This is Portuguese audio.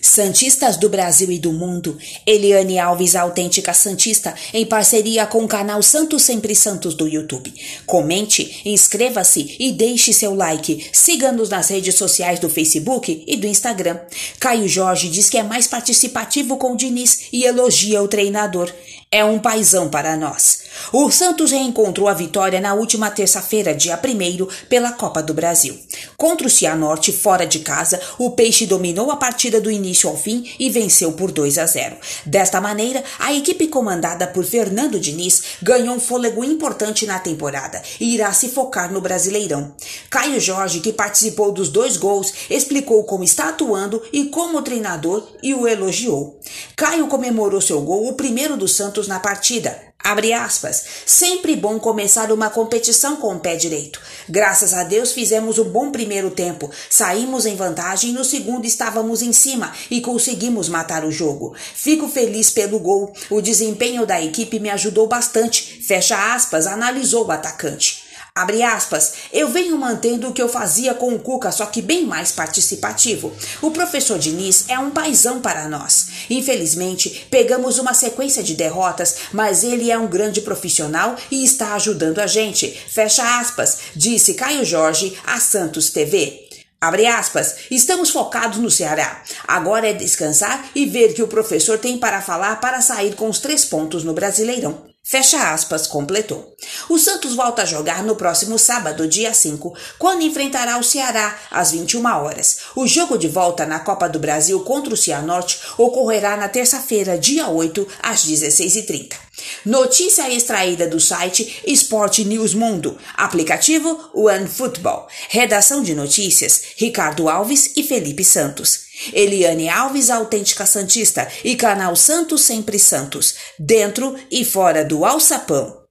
Santistas do Brasil e do mundo, Eliane Alves, autêntica Santista, em parceria com o canal Santos Sempre Santos do YouTube. Comente, inscreva-se e deixe seu like. Siga-nos nas redes sociais do Facebook e do Instagram. Caio Jorge diz que é mais participativo com o Diniz e elogia o treinador. É um paizão para nós. O Santos reencontrou a vitória na última terça-feira, dia 1 pela Copa do Brasil. Contra o Cianorte, fora de casa, o Peixe dominou a partida do início ao fim e venceu por 2 a 0. Desta maneira, a equipe comandada por Fernando Diniz ganhou um fôlego importante na temporada e irá se focar no Brasileirão. Caio Jorge, que participou dos dois gols, explicou como está atuando e como treinador e o elogiou. Caio comemorou seu gol, o primeiro do Santos na partida. Abre aspas. Sempre bom começar uma competição com o pé direito. Graças a Deus fizemos um bom primeiro tempo. Saímos em vantagem no segundo estávamos em cima e conseguimos matar o jogo. Fico feliz pelo gol. O desempenho da equipe me ajudou bastante. Fecha aspas, analisou o atacante. Abre aspas, eu venho mantendo o que eu fazia com o Cuca, só que bem mais participativo. O professor Diniz é um paizão para nós. Infelizmente, pegamos uma sequência de derrotas, mas ele é um grande profissional e está ajudando a gente. Fecha aspas, disse Caio Jorge a Santos TV. Abre aspas, estamos focados no Ceará. Agora é descansar e ver que o professor tem para falar para sair com os três pontos no Brasileirão. Fecha aspas, completou. O Santos volta a jogar no próximo sábado, dia 5, quando enfrentará o Ceará às 21 horas. O jogo de volta na Copa do Brasil contra o Cianorte ocorrerá na terça-feira, dia 8, às 16h30. Notícia extraída do site Sport News Mundo, aplicativo One Football. Redação de notícias Ricardo Alves e Felipe Santos. Eliane Alves, autêntica Santista, e canal Santos Sempre Santos, dentro e fora do alçapão.